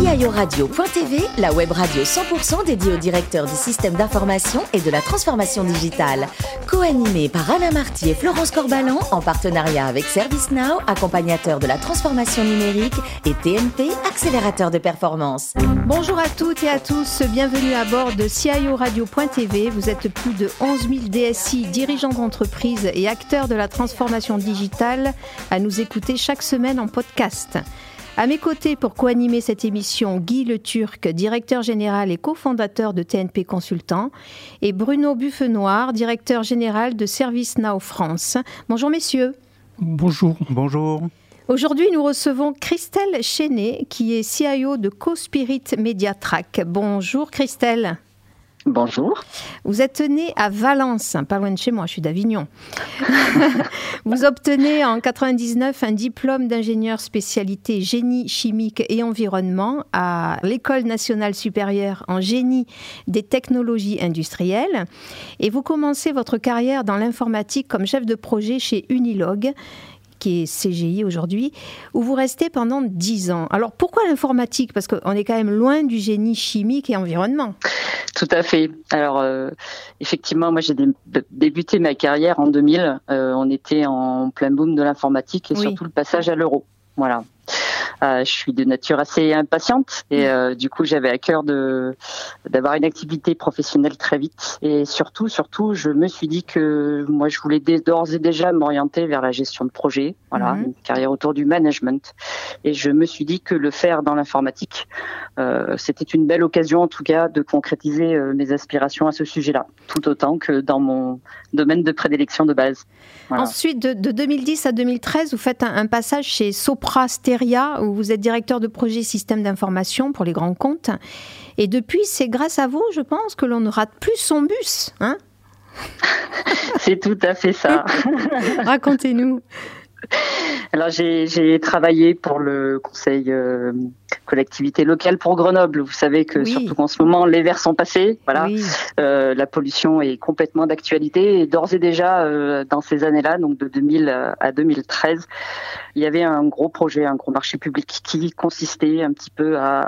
CIORadio.tv, la web radio 100% dédiée aux directeurs du système d'information et de la transformation digitale. Co-animée par Alain Marty et Florence Corbalan en partenariat avec ServiceNow, accompagnateur de la transformation numérique, et TNP, accélérateur de performance. Bonjour à toutes et à tous, bienvenue à bord de CIORadio.tv. Vous êtes plus de 11 000 DSI, dirigeants d'entreprise et acteurs de la transformation digitale à nous écouter chaque semaine en podcast. À mes côtés pour co-animer cette émission, Guy Le Turc, directeur général et cofondateur de TNP Consultant, et Bruno Buffenoir, directeur général de ServiceNow France. Bonjour messieurs. Bonjour. Bonjour. Aujourd'hui, nous recevons Christelle Chenet, qui est CIO de CoSpirit Mediatrack. Bonjour Christelle. Bonjour. Vous êtes né à Valence, pas loin de chez moi, je suis d'Avignon. vous obtenez en 99 un diplôme d'ingénieur spécialité génie chimique et environnement à l'École nationale supérieure en génie des technologies industrielles et vous commencez votre carrière dans l'informatique comme chef de projet chez Unilog qui est CGI aujourd'hui, où vous restez pendant 10 ans. Alors pourquoi l'informatique? Parce qu'on est quand même loin du génie chimique et environnement. Tout à fait. Alors euh, effectivement, moi j'ai débuté ma carrière en 2000. Euh, on était en plein boom de l'informatique et surtout le passage à l'euro. Voilà. Euh, je suis de nature assez impatiente et euh, du coup j'avais à cœur de d'avoir une activité professionnelle très vite et surtout surtout je me suis dit que moi je voulais d'ores et déjà m'orienter vers la gestion de projet, voilà, mhm. une carrière autour du management et je me suis dit que le faire dans l'informatique euh, c'était une belle occasion en tout cas de concrétiser mes aspirations à ce sujet-là, tout autant que dans mon domaine de prédilection de base. Ensuite, de, 2010 à 2013, vous faites un, un passage chez Sopra Steria vous êtes directeur de projet système d'information pour les grands comptes. Et depuis, c'est grâce à vous, je pense, que l'on ne rate plus son bus. Hein? C'est tout à fait ça. Racontez-nous. Alors j'ai travaillé pour le conseil euh, collectivité locale pour Grenoble. Vous savez que surtout en ce moment les verts sont passés, voilà, euh, la pollution est complètement d'actualité et d'ores et déjà euh, dans ces années-là, donc de 2000 à 2013, il y avait un gros projet, un gros marché public qui consistait un petit peu à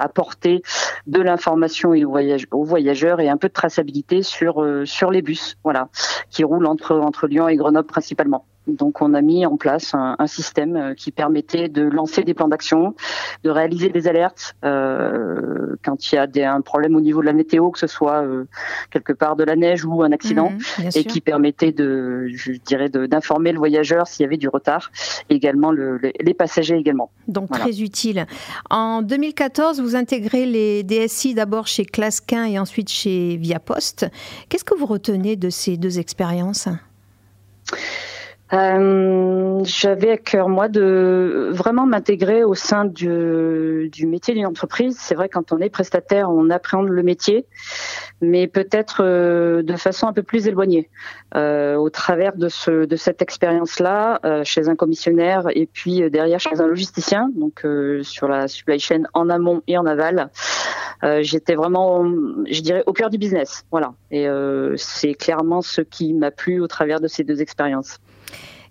apporter de l'information aux, voyageurs et un peu de traçabilité sur sur les bus, voilà, qui roulent entre entre Lyon et Grenoble principalement. Donc on a mis en place un, système euh, qui permettait de lancer des plans d'action, de réaliser des alertes euh, quand il y a des, un problème au niveau de la météo, que ce soit euh, quelque part de la neige ou un accident, mmh, et qui permettait de, je dirais, d'informer le voyageur s'il y avait du retard, et également le, les passagers également. Donc très utile. En 2014, vous intégrez les DSI d'abord chez Clasquin et ensuite chez Viapost. Qu'est-ce que vous retenez de ces deux expériences? Euh, J'avais à cœur moi de vraiment m'intégrer au sein du, du métier d'une entreprise. C'est vrai quand on est prestataire, on appréhende le métier, mais peut-être euh, de façon un peu plus éloignée. Euh, au travers de, ce, de cette expérience-là, euh, chez un commissionnaire et puis euh, derrière chez un logisticien, donc sur la supply chain en amont et en aval, j'étais vraiment, je dirais, au cœur du business. Voilà. Et c'est clairement ce qui m'a plu au travers de ces deux expériences.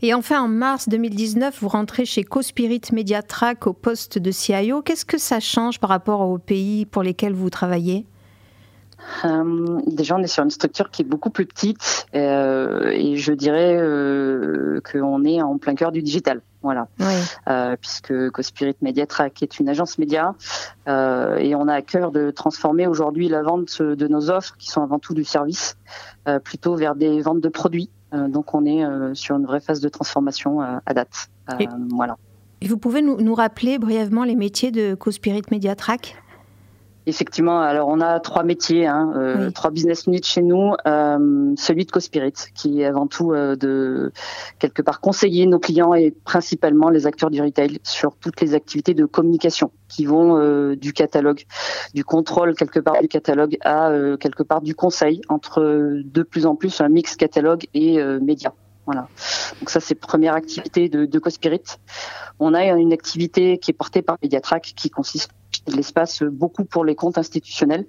Et enfin, en mars 2019, vous rentrez chez CoSpirit Mediatrack au poste de CIO. Qu'est-ce que ça change par rapport aux pays pour lesquels vous travaillez? Euh, déjà, on est sur une structure qui est beaucoup plus petite euh, et je dirais euh, qu'on est en plein cœur du digital. Voilà, puisque CoSpirit Mediatrack est une agence média et on a à cœur de transformer aujourd'hui la vente de nos offres, qui sont avant tout du service, plutôt vers des ventes de produits donc on est euh, sur une vraie phase de transformation euh, à date. voilà. Et vous pouvez nous, nous, rappeler brièvement les métiers de CoSpirit Mediatrack? Effectivement, alors on a trois métiers, hein, euh, trois business units chez nous. Euh, celui de CoSpirit, qui est avant tout euh, de quelque part conseiller nos clients et principalement les acteurs du retail sur toutes les activités de communication qui vont euh, du catalogue, du contrôle quelque part du catalogue à euh, quelque part du conseil entre de plus en plus un mix catalogue et médias. Voilà. Donc ça, c'est première activité de, de CoSpirit. On a une activité qui est portée par Mediatrack qui consiste de l'espace beaucoup pour les comptes institutionnels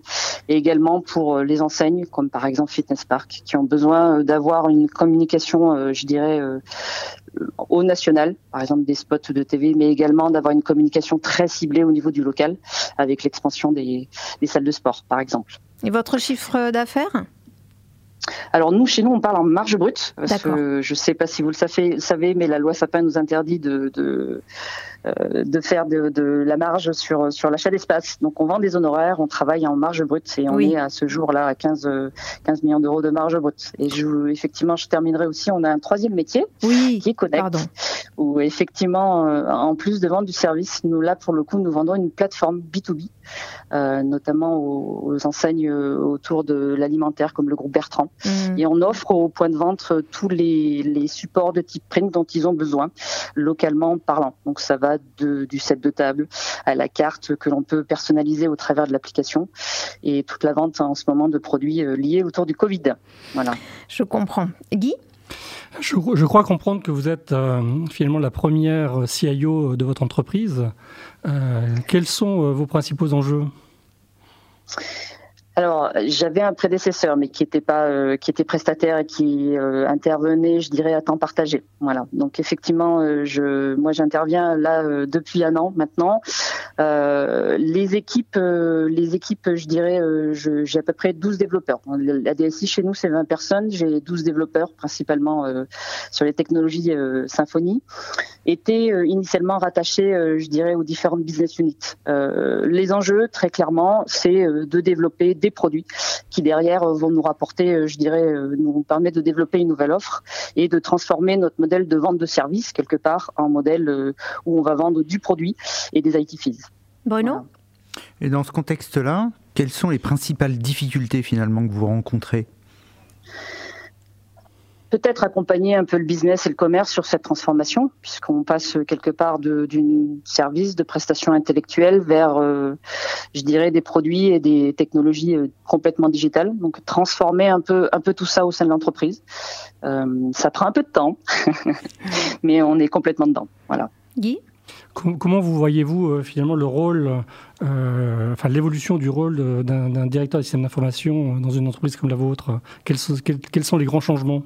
et également pour les enseignes comme par exemple Fitness Park qui ont besoin d'avoir une communication, je dirais, au national, par exemple des spots de TV, mais également d'avoir une communication très ciblée au niveau du local avec l'expansion des, des salles de sport, par exemple. Et votre chiffre d'affaires? Alors nous, chez nous, on parle en marge brute. Parce que je ne sais pas si vous le savez, mais la loi Sapin nous interdit de, de, euh, de faire de, de, la marge sur, sur l'achat d'espace. Donc on vend des honoraires, on travaille en marge brute et on est à ce jour-là à 15, 15 millions d'euros de marge brute. Et je, effectivement, je terminerai aussi, on a un troisième métier qui est Connect, où effectivement, euh, en plus de vendre du service, nous là, pour le coup, nous vendons une plateforme B2B, euh, notamment aux, enseignes autour de l'alimentaire comme le groupe Bertrand. Mm. Et on offre au point de vente tous les, les supports de type print dont ils ont besoin, localement parlant. Donc ça va de, du set de table à la carte que l'on peut personnaliser au travers de l'application et toute la vente en ce moment de produits euh, liés autour du Covid. Voilà. Je comprends. Guy? Je, je, crois comprendre que vous êtes euh, finalement la première CIO de votre entreprise. Euh, quels sont vos principaux enjeux? Alors, j'avais un prédécesseur, mais qui était pas, euh, qui était prestataire et qui euh, intervenait, je dirais, à temps partagé. Voilà. Donc effectivement, euh, je, moi, j'interviens là depuis un an maintenant. les équipes, les équipes, je dirais, j'ai à peu près 12 développeurs. La DSI chez nous, c'est 20 personnes. J'ai 12 développeurs, principalement sur les technologies Symfony, étaient initialement rattachés, je dirais, aux différentes business units. les enjeux, très clairement, c'est de développer des produits qui derrière euh, vont nous rapporter, euh, je dirais, euh, nous permettre de développer une nouvelle offre et de transformer notre modèle de vente de services quelque part en modèle où on va vendre du produit et des IT fees. Bruno Et dans ce contexte-là, quelles sont les principales difficultés finalement que vous rencontrez? Peut-être accompagner un peu le business et le commerce sur cette transformation, puisqu'on passe quelque part d'une service, de prestations intellectuelles vers, euh, je dirais, des produits et des technologies euh, complètement digitales. Donc transformer un peu, un peu tout ça au sein de l'entreprise. Euh, ça prend un peu de temps, mais on est complètement dedans. Voilà. Guy? Comment vous voyez-vous finalement le rôle, enfin l'évolution du rôle d'un directeur du système d'information dans une entreprise comme la vôtre? Quels sont les grands changements?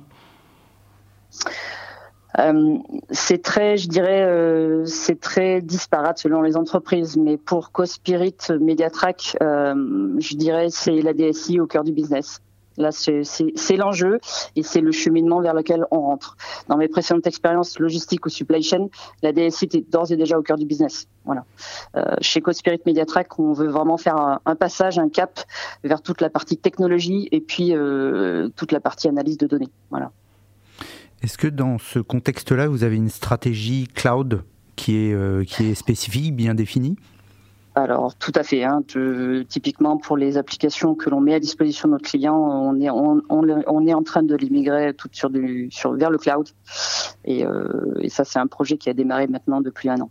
Euh, c'est très, je dirais, euh, c'est très disparate selon les entreprises. Mais pour Cospirit, Mediatrack, euh, je dirais, c'est la DSI au cœur du business. Là, c'est l'enjeu et c'est le cheminement vers lequel on rentre. Dans mes précédentes expériences logistiques ou supply chain, la DSI est d'ores et déjà au cœur du business. Voilà. Chez Cospirit Mediatrack, on veut vraiment faire un, un, passage, un cap vers toute la partie technologie et puis toute la partie analyse de données. Voilà. Est-ce que dans ce contexte-là, vous avez une stratégie cloud qui est, euh, spécifique, bien définie? Alors tout à fait. Hein, typiquement pour les applications que l'on met à disposition de nos clients, on est en train de les migrer toutes sur du vers le cloud. Et, euh, et ça c'est un projet qui a démarré maintenant depuis un an.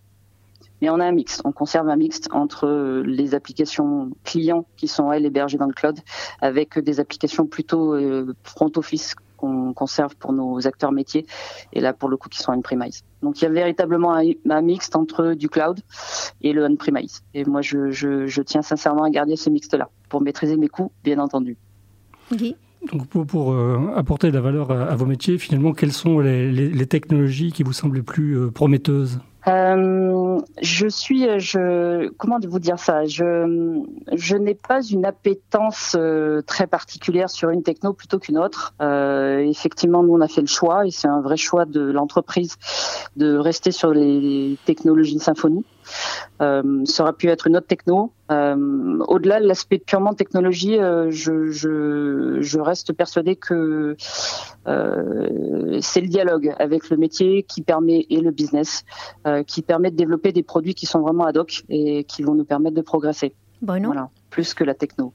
Mais on a un mix. On conserve un mix entre les applications clients qui sont elles hébergées dans le cloud, avec des applications plutôt euh, front office qu'on conserve pour nos acteurs métiers, et là pour le coup qui sont on-premise. Donc il y a véritablement un, un mixte entre du cloud et le on-premise. Et moi je, je, je, tiens sincèrement à garder ce mixte-là pour maîtriser mes coûts, bien entendu. Donc pour, pour euh, apporter de la valeur à, vos métiers, finalement, quelles sont les, les, les technologies qui vous semblent les plus euh, prometteuses? Euh, je suis, je, comment vous dire ça? Je, je n'ai pas une appétence euh, très particulière sur une techno plutôt qu'une autre. Euh, effectivement, nous on a fait le choix et c'est un vrai choix de l'entreprise de rester sur les technologies Symfony. Euh, ça aurait pu être une autre techno. Euh, au-delà de l'aspect purement technologie, euh, je, je, je, reste persuadé que c'est le dialogue avec le métier qui permet et le business qui permet de développer des produits qui sont vraiment ad hoc et qui vont nous permettre de progresser. Voilà, plus que la techno.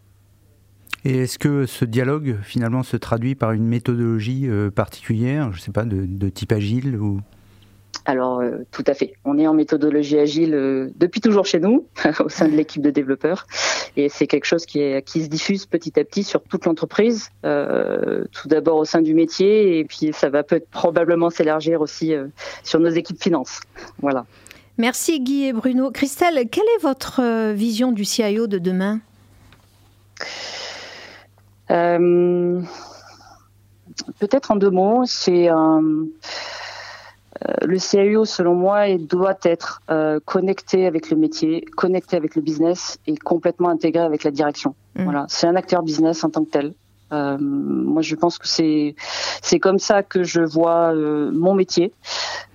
Et est-ce que ce dialogue finalement se traduit par une méthodologie particulière, je ne sais pas, de, de type agile ou alors, euh, tout à fait. On est en méthodologie agile euh, depuis toujours chez nous, au sein de l'équipe de développeurs. Et c'est quelque chose qui, est, qui se diffuse petit à petit sur toute l'entreprise, euh, tout d'abord au sein du métier, et puis ça va peut-être probablement s'élargir aussi sur nos équipes finances. Voilà. Merci Guy et Bruno. Christelle, quelle est votre vision du CIO de demain? Peut-être en deux mots, c'est le CIO, selon moi, doit être connecté avec le métier, connecté avec le business et complètement intégré avec la direction. Mmh. Voilà, c'est un acteur business en tant que tel. Euh, moi, je pense que c'est c'est comme ça que je vois euh, mon métier.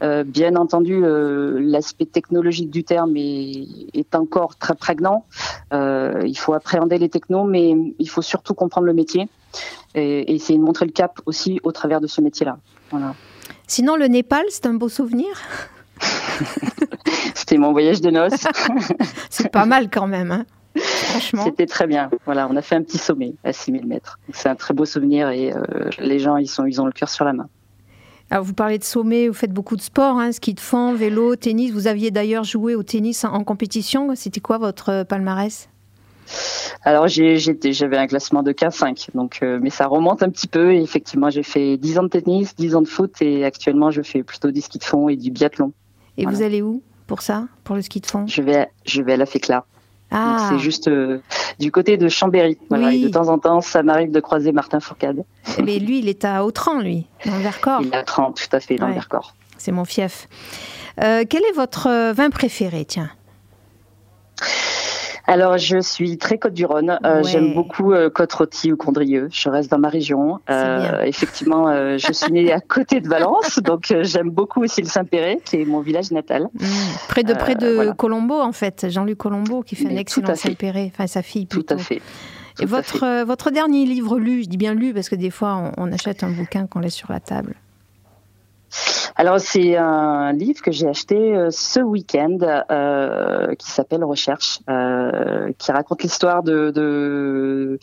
Euh, bien entendu, l'aspect technologique du terme est, est encore très prégnant. il faut appréhender les technos, mais il faut surtout comprendre le métier et, et essayer de montrer le cap aussi au travers de ce métier-là. Voilà. Sinon, le Népal, c'est un beau souvenir. C'était mon voyage de noces. c'est pas mal quand même. Hein c'était très bien. Voilà, on a fait un petit sommet à 6000 mètres. C'est un très beau souvenir et euh, les gens, ils, sont, ils ont le cœur sur la main. Alors vous parlez de sommet, vous faites beaucoup de sport, hein, ski de fond, vélo, tennis. Vous aviez d'ailleurs joué au tennis en, compétition. C'était quoi votre palmarès? Alors j'avais un classement de K5, donc euh, mais ça remonte un petit peu. Et effectivement, j'ai fait 10 ans de tennis, 10 ans de foot, et actuellement je fais plutôt du ski de fond et du biathlon. Et vous allez où pour ça, pour le ski de fond? Je vais, je vais à la FECLA. Ah. C'est juste euh, du côté de Chambéry. de temps en temps, ça m'arrive de croiser Martin Fourcade. Mais lui, il est à Autran, lui, dans le Vercors. Il est à Autran, tout à fait, dans le Vercors. C'est mon fief. Euh, quel est votre vin préféré, tiens? Alors, je suis très Côte-du-Rhône. Euh, j'aime beaucoup euh, Côte-Rôtie ou Condrieu. Je reste dans ma région. Euh, effectivement, je suis née à côté de Valence, donc j'aime beaucoup aussi le Saint-Péret, qui est mon village natal. Mmh. Près de près de Colombo, en fait. Jean-Luc Colombo, qui fait un excellent Saint-Péret. Enfin, sa fille plutôt. Tout à fait. Et votre, votre dernier livre lu, je dis bien lu parce que des fois on, on achète un bouquin qu'on laisse sur la table. Alors c'est un livre que j'ai acheté euh, ce week-end euh, qui s'appelle Recherche, euh, qui raconte l'histoire de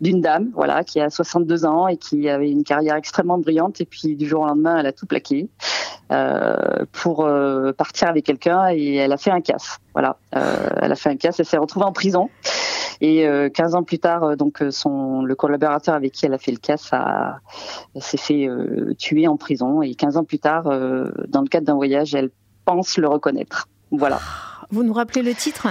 d'une dame, voilà, qui a 62 ans et qui avait une carrière extrêmement brillante et puis du jour au lendemain elle a tout plaqué pour partir avec quelqu'un et elle a fait un casse, voilà, elle a fait un casse, elle s'est retrouvée en prison. Et 15 ans plus tard, donc son le collaborateur avec qui elle a fait le casse s'est fait tuer en prison. Et 15 ans plus tard, euh, dans le cadre d'un voyage, elle pense le reconnaître. Voilà. Vous nous rappelez le titre?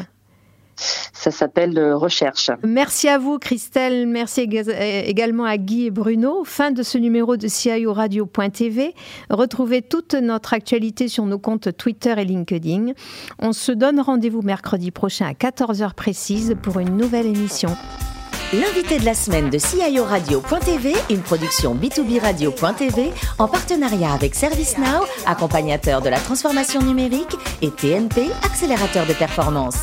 Ça s'appelle euh, Recherche. Merci à vous, Christelle. Merci également à Guy et Bruno. Fin de ce numéro de CIO Radio.tv. Retrouvez toute notre actualité sur nos comptes Twitter et LinkedIn. On se donne rendez-vous mercredi prochain à 14h précise pour une nouvelle émission l'invité de la semaine de CIO Radio.tv, une production B2B Radio.tv en partenariat avec ServiceNow, accompagnateur de la transformation numérique, et TNP, accélérateur de performance.